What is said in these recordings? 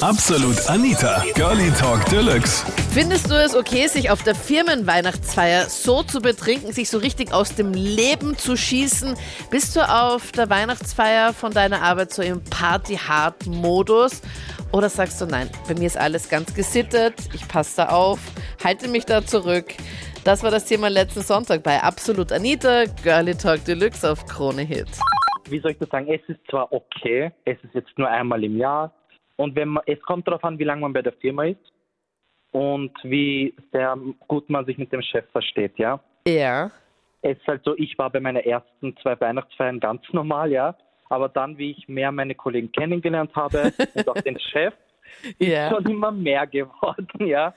Absolut Anita, Girlie Talk Deluxe. Findest du es okay, sich auf der Firmenweihnachtsfeier so zu betrinken, sich so richtig aus dem Leben zu schießen? Bist du auf der Weihnachtsfeier von deiner Arbeit so im Party-Hard-Modus? Oder sagst du nein, bei mir ist alles ganz gesittet, ich passe da auf, halte mich da zurück? Das war das Thema letzten Sonntag bei Absolut Anita, Girlie Talk Deluxe auf Krone Hit. wie soll ich das sagen, es ist zwar okay, es ist jetzt nur einmal im Jahr und wenn man, es kommt darauf an, wie lange man bei der Firma ist und wie sehr gut man sich mit dem Chef versteht, ja. Ja. Es ist halt so, ich war bei meinen ersten zwei Weihnachtsfeiern ganz normal, ja, aber dann, wie ich mehr meine Kollegen kennengelernt habe und auch den Chef, Ja. schon immer mehr geworden, ja.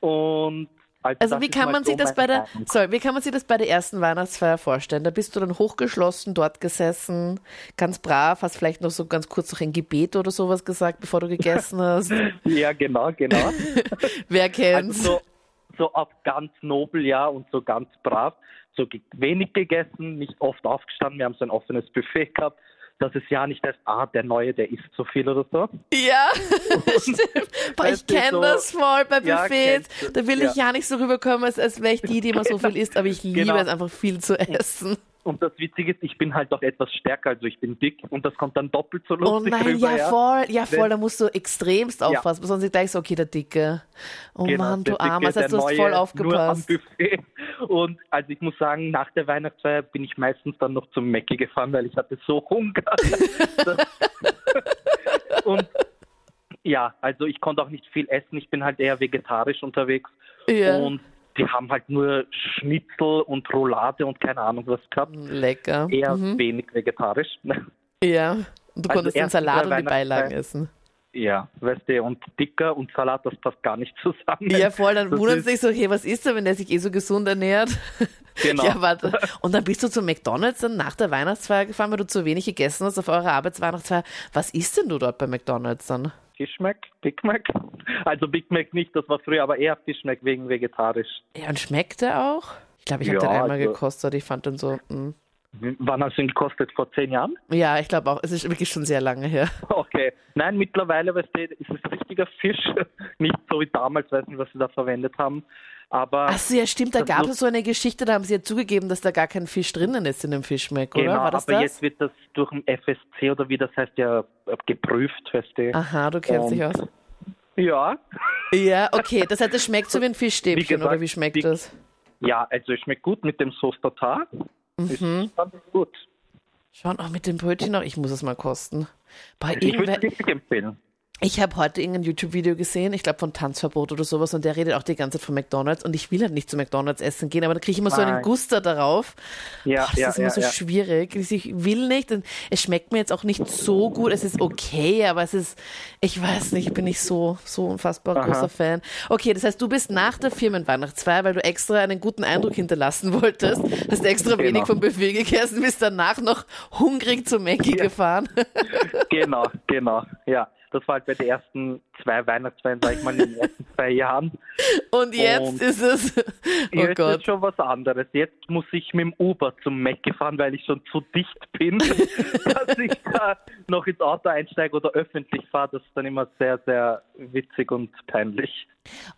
Und also, Also wie kann man so sich das bei der sorry, wie kann man sich das bei der ersten Weihnachtsfeier vorstellen? Da bist du dann hochgeschlossen dort gesessen, ganz brav, hast vielleicht noch so ganz kurz noch ein Gebet oder sowas gesagt, bevor du gegessen hast. Ja, genau, genau. Wer Also kennt's? so, so auf ganz nobel, ja, und so ganz brav. So wenig gegessen, nicht oft aufgestanden. Wir haben so ein offenes Buffet gehabt. Das ist ja nicht das, ah, der Neue, der isst so viel oder so. Ja, stimmt. Boah, ich kenne so- das voll bei Ja, Buffets. du. da will ich Ja. ja nicht so rüberkommen, als, als wäre ich die, die immer so viel isst, aber ich liebe Genau. es einfach viel zu essen. Und das Witzige ist, ich bin halt auch etwas stärker, also ich bin dick und das kommt dann doppelt so Oh lustig nein, rüber. ja, ja. voll, ja voll, da musst du extremst Ja. aufpassen, sonst gleich so, okay, der Dicke. Oh Genau, Mann, du Armer, das heißt, du hast Neue, voll Nur am aufgepasst. Und also ich muss sagen, nach der Weihnachtsfeier bin ich meistens dann noch zum Mäcki gefahren, weil ich hatte so Hunger. und ja, also ich konnte auch nicht viel essen. Ich bin halt eher vegetarisch unterwegs. Ja. Und die haben halt nur Schnitzel und Roulade und keine Ahnung was gehabt. Lecker. Eher Mhm. wenig vegetarisch. Ja. Und du Also konntest den Salat und die Beilagen essen. ja, weißt du, und dicker und Salat, das passt gar nicht zusammen. Ja, voll, dann Das wundert sich so, hey, was ist da, wenn der sich eh so gesund ernährt? Genau. Ja, warte. Und dann bist du zu McDonalds dann nach der Weihnachtsfeier gefahren, weil du zu wenig gegessen hast auf eurer Arbeitsweihnachtsfeier. Was isst denn du dort bei McDonalds dann? Fish Mac, Big Mac. Also Big Mac nicht, das war früher, aber eher Fish Mac wegen vegetarisch. Ja, und schmeckt der auch? Ich glaube, ich habe Ja, den einmal also- gekostet. Ich fand den so, mm. Wann hast du ihn gekostet? Vor zehn Jahren? ja, ich glaube auch. Es ist wirklich schon sehr lange her. Okay. Nein, mittlerweile, weißt du, ist es richtiger Fisch. Nicht so wie damals, weiß nicht, was sie da verwendet haben. Aber Ach so, ja, stimmt. Da gab es so eine Geschichte, da haben sie ja zugegeben, dass da gar kein Fisch drinnen ist in dem Fischmeck, oder? genau, War das aber das? jetzt wird das durch den FSC oder wie das heißt ja äh, geprüft, weißt du. Aha, du kennst dich Und- aus. Ja. Ja, okay. Das heißt, es schmeckt so wie ein Fischstäbchen, Wie gesagt, oder wie schmeckt die- das? Ja, also es schmeckt gut mit dem Sauce Tartar. Ist Mhm. fand ich gut. Schauen auch mit dem Brötchen noch. Ich muss es mal kosten. Bei Ich würde es empfehlen. Ich habe heute irgendein YouTube-Video gesehen, ich glaube von Tanzverbot oder sowas, und der redet auch die ganze Zeit von McDonalds und ich will halt nicht zu McDonalds essen gehen, aber da kriege ich immer so einen Nein. Guster darauf. Ja, Boah, das ja, ist immer ja, so ja. schwierig. Ich will nicht, und es schmeckt mir jetzt auch nicht so gut. Es ist okay, aber es ist, ich weiß nicht, ich bin nicht so, so unfassbar Aha. großer Fan. Okay, das heißt, du bist nach der Firmenweihnachtsfeier, weil du extra einen guten Eindruck hinterlassen wolltest, hast extra Genau. wenig vom Buffet gegessen, bist danach noch hungrig zu Mackie gefahren. Genau, genau. Ja, das war halt bei den ersten zwei Weihnachtsfeiern, sag ich mal, in den ersten zwei Jahren. Und jetzt Und ist es, oh Jetzt Gott. ist schon was anderes. Jetzt muss ich mit dem Uber zum Mac fahren, weil ich schon zu dicht bin, dass ich da noch ins Auto einsteige oder öffentlich fahre. Das ist dann immer sehr, sehr witzig und peinlich.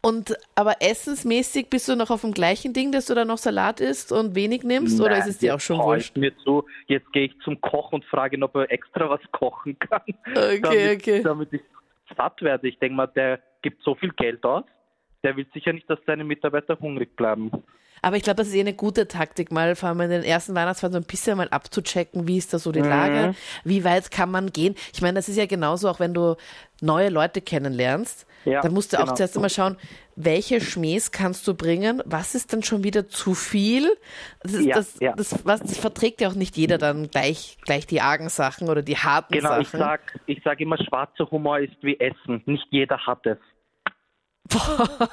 Und aber essensmäßig bist du noch auf dem gleichen Ding, dass du da noch Salat isst und wenig nimmst, oder Nein, ist es dir auch schon wurscht? Mir zu. Jetzt gehe ich zum Koch und frage ihn, ob er extra was kochen kann. Okay, damit, okay. damit ich satt werde. Ich denke mal, der gibt so viel Geld aus. Der will sicher nicht, dass seine Mitarbeiter hungrig bleiben. Aber ich glaube, das ist eh eine gute Taktik, mal vor allem in den ersten Weihnachtsfeiern so ein bisschen mal abzuchecken, wie ist da so die Lage, wie weit kann man gehen. Ich meine, das ist ja genauso, auch wenn du neue Leute kennenlernst, Ja, dann musst du auch genau. zuerst einmal schauen, welche Schmähs kannst du bringen, was ist dann schon wieder zu viel. Das, Ja, das, ja. Das, was, das verträgt ja auch nicht jeder dann gleich, gleich die argen Sachen oder die harten Genau, Sachen. ich sag, ich sag immer, schwarzer Humor ist wie Essen. Nicht jeder hat es. Boah,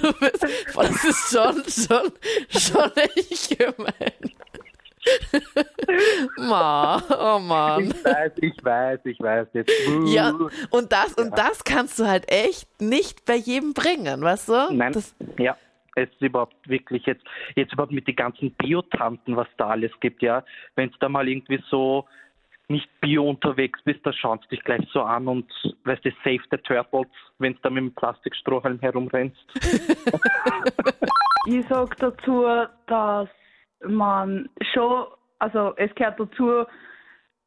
du bist, boah, das ist schon, schon, schon echt gemein. Ma, oh Mann. Ich weiß, ich weiß, ich weiß jetzt. Ja, und das, und das kannst du halt echt nicht bei jedem bringen, weißt du? Nein, Das, ja. Es ist überhaupt wirklich jetzt, jetzt überhaupt mit den ganzen Biotanten, was da alles gibt, ja. Wenn es da mal irgendwie so nicht bio unterwegs bist, da schauen sie dich gleich so an und weißt du, save the turtles, wenn du da mit dem Plastikstrohhalm herumrennst. Ich sage dazu, dass man schon, also es gehört dazu,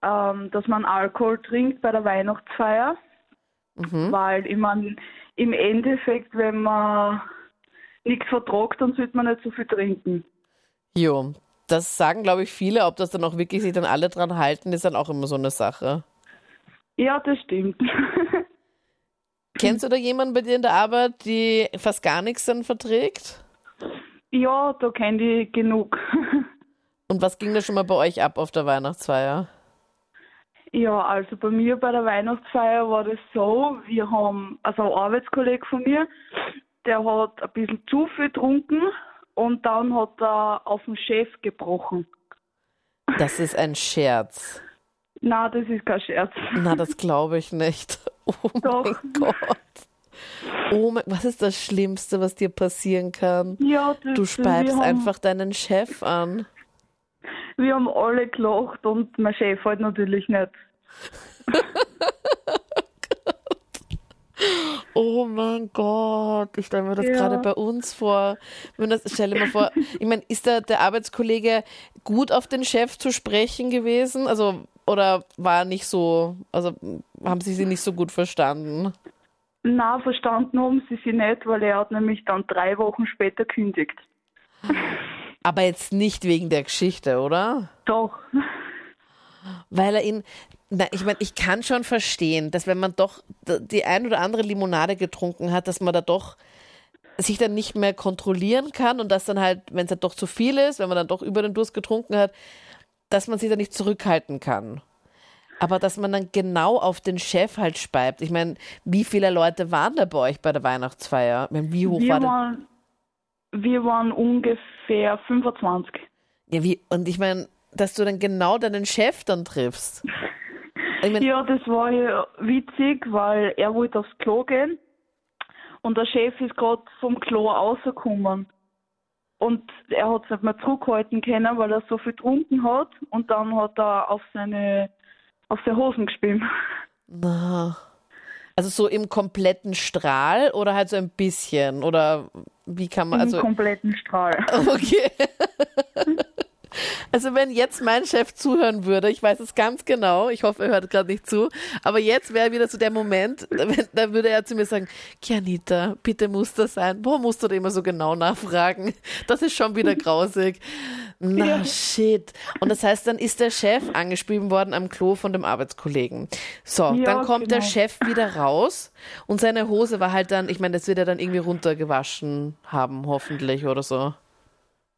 ähm, dass man Alkohol trinkt bei der Weihnachtsfeier, weil ich meine, im Endeffekt, wenn man nichts vertragt, dann sollte man nicht so viel trinken. Jo, das sagen, glaube ich, viele. Ob das dann auch wirklich sich dann alle dran halten, ist dann auch immer so eine Sache. Ja, das stimmt. Kennst du da jemanden bei dir in der Arbeit, die fast gar nichts dann verträgt? ja, da kenne ich genug. Und was ging da schon mal bei euch ab auf der Weihnachtsfeier? Ja, also bei mir bei der Weihnachtsfeier war das so, wir haben, also ein Arbeitskollege von mir, der hat ein bisschen zu viel getrunken und dann hat er auf den Chef gebrochen. Das ist ein Scherz. Na, das ist kein Scherz. Na, das glaube ich nicht. Oh Doch. mein Gott. Oh mein, was ist das Schlimmste, was dir passieren kann? Ja, das, Du speibst haben, einfach deinen Chef an. Wir haben alle gelacht und mein Chef halt natürlich nicht. Oh mein Gott, ich stelle mir das Ja. gerade bei uns vor. Wenn das, stell dir mal vor, ich meine, ist der, der Arbeitskollege gut auf den Chef zu sprechen gewesen? Also, oder war er nicht so, also haben sie sie nicht so gut verstanden? Na, verstanden haben sie sie nicht, weil er hat nämlich dann drei Wochen später kündigt. Aber jetzt nicht wegen der Geschichte, oder? Doch. Weil er ihn, na, ich meine, ich kann schon verstehen, dass wenn man doch die ein oder andere Limonade getrunken hat, dass man da doch sich dann nicht mehr kontrollieren kann und dass dann halt, wenn es halt doch zu viel ist, wenn man dann doch über den Durst getrunken hat, dass man sich dann nicht zurückhalten kann. Aber dass man dann genau auf den Chef halt speibt. Ich meine, wie viele Leute waren da bei euch bei der Weihnachtsfeier? Meine, wie hoch Wir war waren, wir waren ungefähr 25. Ja, wie, und ich meine, dass du dann genau deinen Chef dann triffst. Ich meine, Ja, das war ja witzig, weil er wollte aufs Klo gehen und der Chef ist gerade vom Klo rausgekommen. Und er hat es nicht mehr zurückhalten können, weil er so viel getrunken hat und dann hat er auf seine, auf seine Hosen gespielt. Na. Also so im kompletten Strahl oder halt so ein bisschen? Oder wie kann man, Im also, kompletten Strahl. okay. Also wenn jetzt mein Chef zuhören würde, ich weiß es ganz genau, ich hoffe, er hört gerade nicht zu, aber jetzt wäre wieder so der Moment, wenn- da würde er zu mir sagen, Kianita, bitte muss das sein. Warum musst du da immer so genau nachfragen? Das ist schon wieder grausig. Na Ja. shit. Und das heißt, dann ist der Chef angeschrieben worden am Klo von dem Arbeitskollegen. So, Ja, dann kommt der genau. Chef wieder raus und seine Hose war halt dann, ich meine, das wird er dann irgendwie runtergewaschen haben, hoffentlich oder so.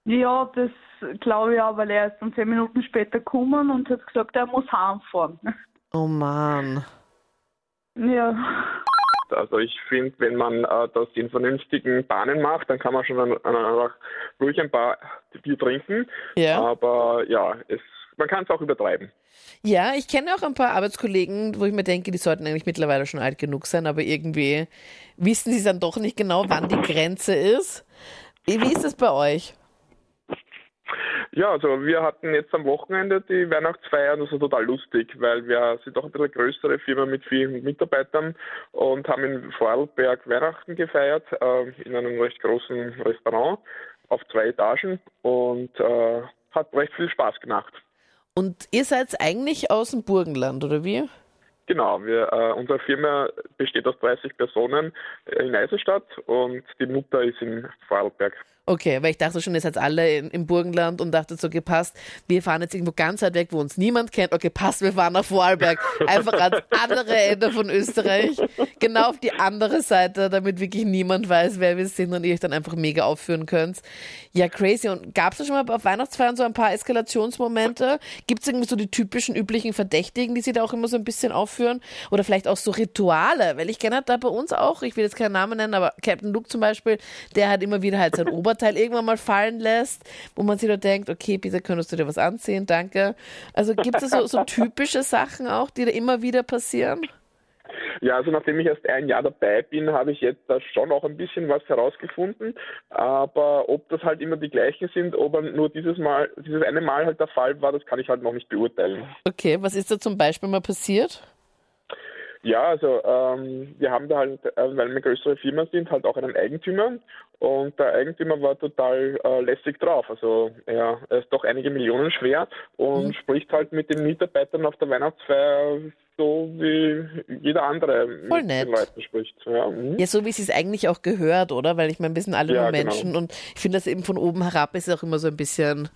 Ja, das glaube ich auch, weil er ist dann zehn Minuten später gekommen und hat gesagt, er muss heimfahren. Oh Mann. Ja. Also ich finde, wenn man äh, das in vernünftigen Bahnen macht, dann kann man schon dann einfach ruhig ein paar Bier trinken. Ja. Aber ja, es, man kann es auch übertreiben. Ja, ich kenne auch ein paar Arbeitskollegen, wo ich mir denke, die sollten eigentlich mittlerweile schon alt genug sein, aber irgendwie wissen sie dann doch nicht genau, wann die Grenze ist. Wie wie ist es bei euch? Ja, also wir hatten jetzt am Wochenende die Weihnachtsfeier und das war total lustig, weil wir sind doch ein bisschen größere Firma mit vielen Mitarbeitern und haben in Vorarlberg Weihnachten gefeiert, äh, in einem recht großen Restaurant auf zwei Etagen und äh, hat recht viel Spaß gemacht. Und ihr seid eigentlich aus dem Burgenland, oder wie? Genau, wir, äh, unsere Firma besteht aus 30 Personen in Eisenstadt und die Mutter ist in Vorarlberg. Okay, weil ich dachte schon, ihr seid alle in, im Burgenland und dachte so, gepasst, wir fahren jetzt irgendwo ganz weit weg, wo uns niemand kennt. Okay, passt, wir fahren nach Vorarlberg. Einfach ans andere Ende von Österreich. Genau auf die andere Seite, damit wirklich niemand weiß, wer wir sind und ihr euch dann einfach mega aufführen könnt. Ja, crazy. Und gab es da schon mal auf Weihnachtsfeiern so ein paar Eskalationsmomente? Gibt es irgendwie so die typischen, üblichen Verdächtigen, die sie da auch immer so ein bisschen aufführen? Oder vielleicht auch so Rituale? Weil ich kenne halt da bei uns auch, ich will jetzt keinen Namen nennen, aber Captain Luke zum Beispiel, der halt immer wieder halt sein Oberteil irgendwann mal fallen lässt, wo man sich da denkt, okay, bitte könntest du dir was anziehen, danke. Also gibt es so, so typische Sachen auch, die da immer wieder passieren? Ja, also nachdem ich erst ein Jahr dabei bin, habe ich jetzt da schon auch ein bisschen was herausgefunden. Aber ob das halt immer die gleichen sind, ob nur dieses Mal, dieses eine Mal halt der Fall war, das kann ich halt noch nicht beurteilen. Okay, was ist da zum Beispiel mal passiert? Ja, also ähm, wir haben da halt, äh, weil wir größere Firma sind, halt auch einen Eigentümer und der Eigentümer war total äh, lässig drauf. Also er, er ist doch einige Millionen schwer und mhm. spricht halt mit den Mitarbeitern auf der Weihnachtsfeier so wie jeder andere Voll mit nett. den Leuten spricht. Ja, mhm. ja so wie es es eigentlich auch gehört, oder? Weil ich meine, wir sind alle ja, nur genau. Menschen genau. und ich finde das eben von oben herab ist auch immer so ein bisschen,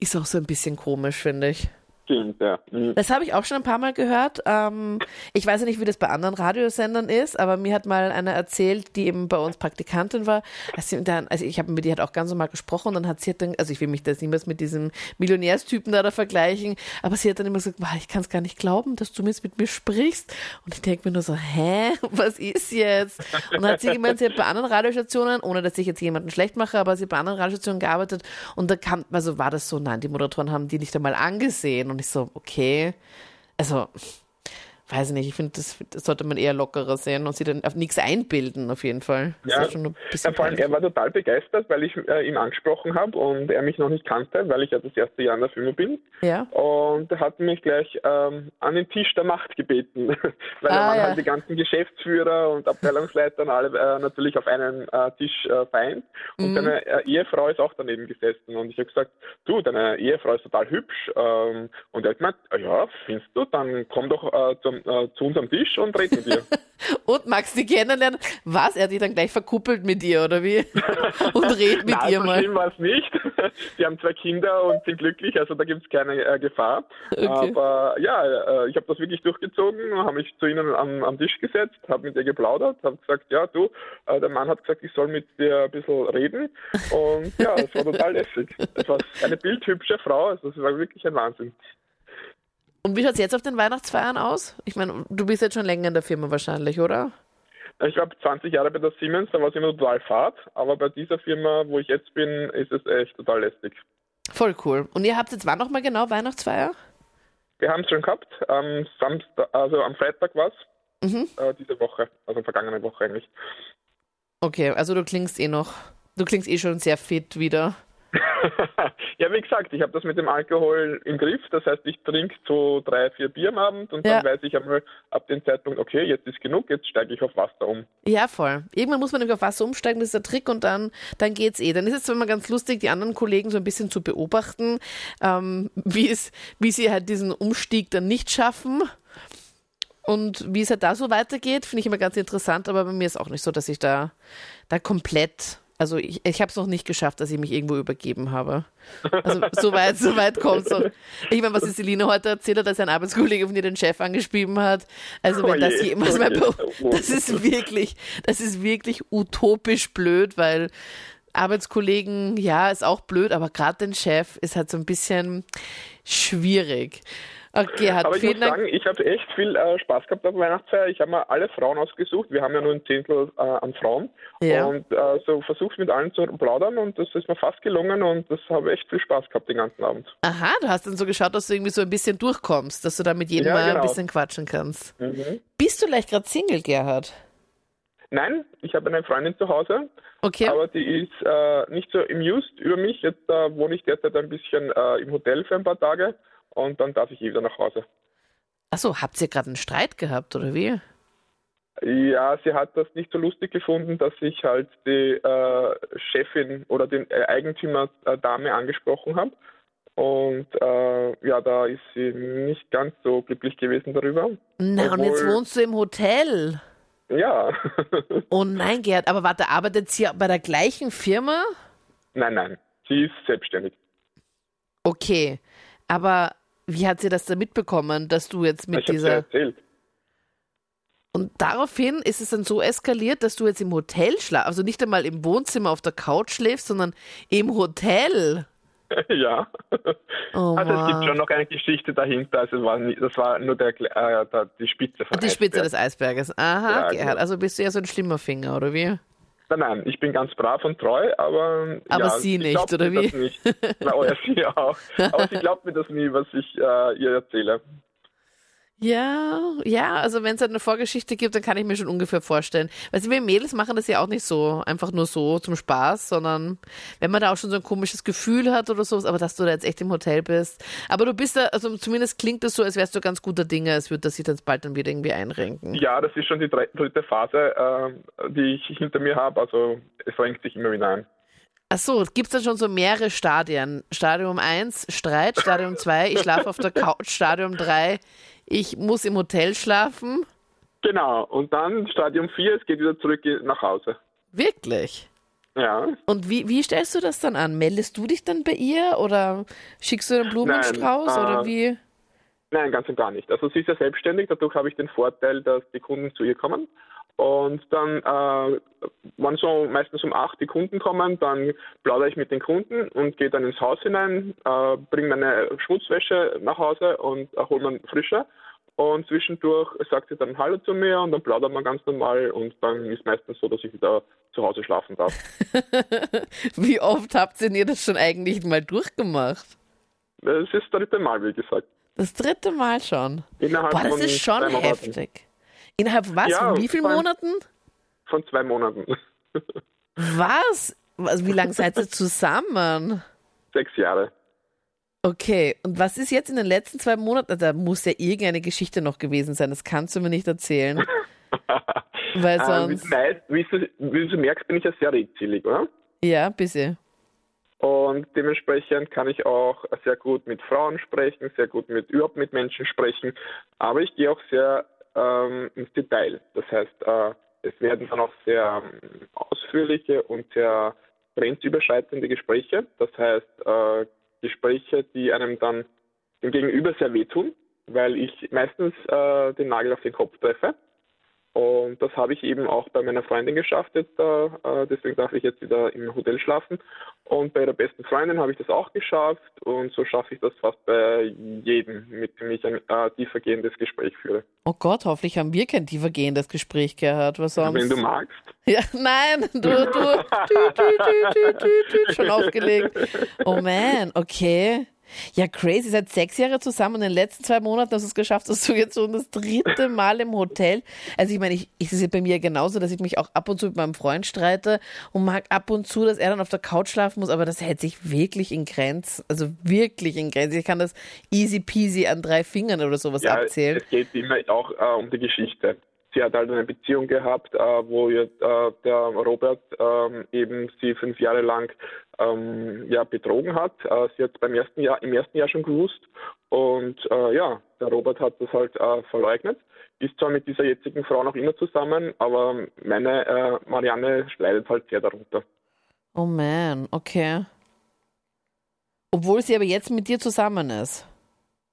ist auch so ein bisschen komisch, finde ich. Stimmt, ja. Mhm. Das habe ich auch schon ein paar Mal gehört. Ähm, ich weiß ja nicht, wie das bei anderen Radiosendern ist, aber mir hat mal eine erzählt, die eben bei uns Praktikantin war. Also, dann, also ich habe mit ihr halt auch ganz normal gesprochen und dann hat sie halt dann, also ich will mich das niemals mit diesem Millionärstypen da, da vergleichen, aber sie hat dann immer gesagt, wow, ich kann es gar nicht glauben, dass du jetzt mit mir sprichst. Und ich denke mir nur so, hä, was ist jetzt? Und dann hat sie gemeint, sie hat bei anderen Radiostationen, ohne dass ich jetzt jemanden schlecht mache, aber sie hat bei anderen Radiostationen gearbeitet und da kam, also war das so, nein, die Moderatoren haben die nicht einmal angesehen und ich so, okay. Also, weiß nicht, ich finde, das, das, sollte man eher lockerer sehen und sich dann auf nichts einbilden, auf jeden Fall. Ja, bisschen ja, vor allem, er war total begeistert, weil ich äh, ihn angesprochen habe und er mich noch nicht kannte, weil ich ja das erste Jahr in der Firma bin. Ja. Und er hat mich gleich ähm, an den Tisch der Macht gebeten, weil ah, man ja. halt die ganzen Geschäftsführer und Abteilungsleitern alle äh, natürlich auf einen äh, Tisch äh, vereint. Und mhm. seine äh, Ehefrau ist auch daneben gesessen und ich habe gesagt, du, deine Ehefrau ist total hübsch. Ähm, und er hat gemeint, ja, findest du, dann komm doch äh, zum äh, zu unserem Tisch und reden mit dir. und magst du kennenlernen? Was? Er hat dich dann gleich verkuppelt mit dir, oder wie? und redet mit Nein, ihr so mal. schlimm war es nicht. Die haben zwei Kinder und sind glücklich, also da gibt es keine äh, Gefahr. Okay. Aber ja, äh, ich habe das wirklich durchgezogen, habe mich zu ihnen am, am Tisch gesetzt, habe mit ihr geplaudert, habe gesagt, ja du, äh, der Mann hat gesagt, ich soll mit dir ein bisschen reden. Und ja, es war total lässig. Es war eine bildhübsche Frau, also es war wirklich ein Wahnsinn. Und wie schaut es jetzt auf den Weihnachtsfeiern aus? Ich meine, du bist jetzt schon länger in der Firma wahrscheinlich, oder? Ich glaube, 20 Jahre bei der Siemens, da war es immer total fad. Aber bei dieser Firma, wo ich jetzt bin, ist es echt total lästig. Voll cool. Und ihr habt jetzt wann nochmal genau Weihnachtsfeier? Wir haben es schon gehabt. Am Samstag, also am Freitag war es. Mhm. Äh, diese Woche, also vergangene Woche eigentlich. Okay, also du klingst eh noch, du klingst eh schon sehr fit wieder. ja, wie gesagt, ich habe das mit dem Alkohol im Griff. Das heißt, ich trinke so drei, vier Bier am Abend und ja. dann weiß ich einmal ab dem Zeitpunkt, okay, jetzt ist genug, jetzt steige ich auf Wasser um. Ja, voll. Irgendwann muss man nämlich auf Wasser umsteigen, das ist der Trick und dann, dann geht's eh. Dann ist es zwar immer ganz lustig, die anderen Kollegen so ein bisschen zu beobachten, ähm, wie, es, wie sie halt diesen Umstieg dann nicht schaffen. Und wie es halt da so weitergeht, finde ich immer ganz interessant, aber bei mir ist auch nicht so, dass ich da, da komplett also ich, ich habe es noch nicht geschafft, dass ich mich irgendwo übergeben habe. Also so weit, so weit kommt es Ich meine, was die Celine heute erzählt hat, dass ein Arbeitskollege von ihr den Chef angeschrieben hat. Also wenn oh das jemals mein das ist wirklich, das ist wirklich utopisch blöd, weil Arbeitskollegen, ja, ist auch blöd, aber gerade den Chef ist halt so ein bisschen schwierig. Okay, hat Aber ich muss sagen, ich habe echt viel äh, Spaß gehabt auf Weihnachtsfeier. Ich habe mir alle Frauen ausgesucht. Wir haben ja nur ein Zehntel äh, an Frauen. Ja. Und äh, so versucht mit allen zu plaudern und das ist mir fast gelungen und das habe echt viel Spaß gehabt den ganzen Abend. Aha, du hast dann so geschaut, dass du irgendwie so ein bisschen durchkommst, dass du da mit jedem ja, mal genau. ein bisschen quatschen kannst. Mhm. Bist du vielleicht gerade Single, Gerhard? Nein, ich habe eine Freundin zu Hause. Okay. Aber die ist äh, nicht so amused über mich. Jetzt äh, wohne ich derzeit ein bisschen äh, im Hotel für ein paar Tage und dann darf ich eh wieder nach Hause. Achso, habt ihr gerade einen Streit gehabt oder wie? Ja, sie hat das nicht so lustig gefunden, dass ich halt die äh, Chefin oder den äh, Eigentümer äh, Dame angesprochen habe. Und äh, ja, da ist sie nicht ganz so glücklich gewesen darüber. Na, Obwohl, und jetzt wohnst du im Hotel. Ja. oh nein, Gerd, aber warte, arbeitet sie bei der gleichen Firma? Nein, nein, sie ist selbstständig. Okay, aber wie hat sie das da mitbekommen, dass du jetzt mit ich dieser. Ja erzählt. Und daraufhin ist es dann so eskaliert, dass du jetzt im Hotel schlafst, also nicht einmal im Wohnzimmer auf der Couch schläfst, sondern im Hotel. Ja. Oh, also es gibt schon noch eine Geschichte dahinter. Also war nie, das war nur der, äh, die Spitze von Die Spitze des Eisberges. Aha, ja, genau. also bist du ja so ein schlimmer Finger, oder wie? Nein, nein, ich bin ganz brav und treu, aber. Aber ja, sie nicht, oder wie? Das nicht. Na, oh ja, sie auch. Aber sie glaubt mir das nie, was ich äh, ihr erzähle. Ja, ja, also wenn es halt eine Vorgeschichte gibt, dann kann ich mir schon ungefähr vorstellen. Weil wir Mädels machen das ja auch nicht so, einfach nur so zum Spaß, sondern wenn man da auch schon so ein komisches Gefühl hat oder sowas, aber dass du da jetzt echt im Hotel bist. Aber du bist da, also zumindest klingt das so, als wärst du ganz guter Dinge, als würde das sich dann bald dann wieder irgendwie einrenken. Ja, das ist schon die dritte Phase, äh, die ich hinter mir habe, also es renkt sich immer wieder ein. Ach so, gibt es dann schon so mehrere Stadien? Stadium 1, Streit, Stadium 2, ich schlafe auf der Couch, Stadium 3, ich muss im Hotel schlafen. Genau, und dann Stadium 4, es geht wieder zurück nach Hause. Wirklich? Ja. Und wie, wie stellst du das dann an? Meldest du dich dann bei ihr oder schickst du einen Blumenstrauß Nein, oder äh, wie? Nein, ganz und gar nicht. Also sie ist ja selbstständig, dadurch habe ich den Vorteil, dass die Kunden zu ihr kommen. Und dann, äh, wenn so meistens um acht die Kunden kommen, dann plaudere ich mit den Kunden und gehe dann ins Haus hinein, äh, bringe meine Schmutzwäsche nach Hause und äh, hole mir frische. Und zwischendurch sagt sie dann Hallo zu mir und dann plaudern wir ganz normal und dann ist meistens so, dass ich wieder zu Hause schlafen darf. wie oft habt ihr das schon eigentlich mal durchgemacht? Das ist das dritte Mal, wie gesagt. Das dritte Mal schon. Innerhalb Boah, das von ist schon heftig. Innerhalb was? Ja, Von wie vielen allem- Monaten? Von zwei Monaten. Was? Also wie lange seid ihr zusammen? Sechs Jahre. Okay, und was ist jetzt in den letzten zwei Monaten? Da muss ja irgendeine Geschichte noch gewesen sein. Das kannst du mir nicht erzählen. Weil wie, sonst. weißt, wie, du, wie du merkst, bin ich ja sehr redselig, oder? Ja, bisschen. Und dementsprechend kann ich auch sehr gut mit Frauen sprechen, sehr gut mit überhaupt mit Menschen sprechen. Aber ich gehe auch sehr ähm, ins Detail. Das heißt, äh, es werden dann auch sehr ähm, ausführliche und sehr grenzüberschreitende Gespräche. Das heißt, äh, Gespräche, die einem dann dem Gegenüber sehr wehtun, weil ich meistens äh, den Nagel auf den Kopf treffe. Und das habe ich eben auch bei meiner Freundin geschafft jetzt, äh, äh, deswegen darf ich jetzt wieder im Hotel schlafen. Und bei ihrer besten Freundin habe ich das auch geschafft und so schaffe ich das fast bei jedem, mit dem ich ein äh, tiefergehendes Gespräch führe. Oh Gott, hoffentlich haben wir kein tiefergehendes Gespräch gehabt. Was sonst? Wenn du magst. Ja, nein, du, du, tü, tü, tü, tü, tü, tü, schon aufgelegt. Oh man, okay. Ja, crazy, seit sechs Jahren zusammen und in den letzten zwei Monaten hast du es geschafft, dass du jetzt schon das dritte Mal im Hotel. Also ich meine, ich, ich, es ist ja bei mir genauso, dass ich mich auch ab und zu mit meinem Freund streite und mag ab und zu, dass er dann auf der Couch schlafen muss, aber das hält sich wirklich in Grenzen, also wirklich in Grenzen. Ich kann das easy peasy an drei Fingern oder sowas Ja, abzählen. es geht immer auch äh, um die Geschichte. Sie hat halt eine Beziehung gehabt, äh, wo ihr, äh, der Robert ähm, eben sie fünf Jahre lang ähm, ja, betrogen hat. Äh, sie hat beim ersten Jahr, im ersten Jahr schon gewusst und äh, ja, der Robert hat das halt äh, verleugnet. Ist zwar mit dieser jetzigen Frau noch immer zusammen, aber meine äh, Marianne leidet halt sehr darunter. Oh man, okay. Obwohl sie aber jetzt mit dir zusammen ist.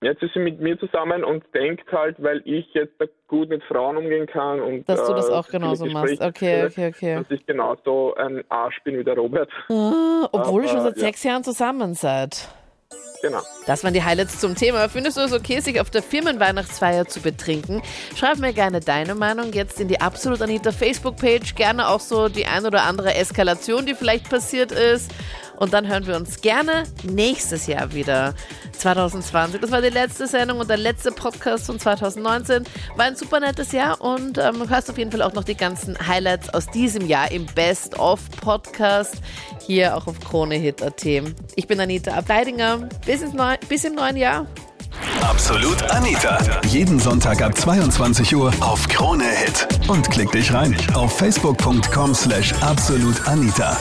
Jetzt ist sie mit mir zusammen und denkt halt, weil ich jetzt gut mit Frauen umgehen kann und Dass du das äh, auch genauso machst. Okay, führe, okay, okay. dass ich genauso ein Arsch bin wie der Robert. Ah, obwohl ihr schon Aber, seit ja. sechs Jahren zusammen seid. Genau. Das waren die Highlights zum Thema. Findest du es okay, sich auf der Firmenweihnachtsfeier zu betrinken? Schreib mir gerne deine Meinung jetzt in die Absolut Anita Facebook-Page. Gerne auch so die ein oder andere Eskalation, die vielleicht passiert ist. Und dann hören wir uns gerne nächstes Jahr wieder. 2020. Das war die letzte Sendung und der letzte Podcast von 2019. War ein super nettes Jahr und ähm, hörst auf jeden Fall auch noch die ganzen Highlights aus diesem Jahr im Best-of-Podcast hier auch auf KroneHit.at. Ich bin Anita Ableidinger. Bis, bis im neuen Jahr. Absolut Anita. Jeden Sonntag ab 22 Uhr auf Krone Hit. Und klick dich rein auf facebook.com slash absolutanita.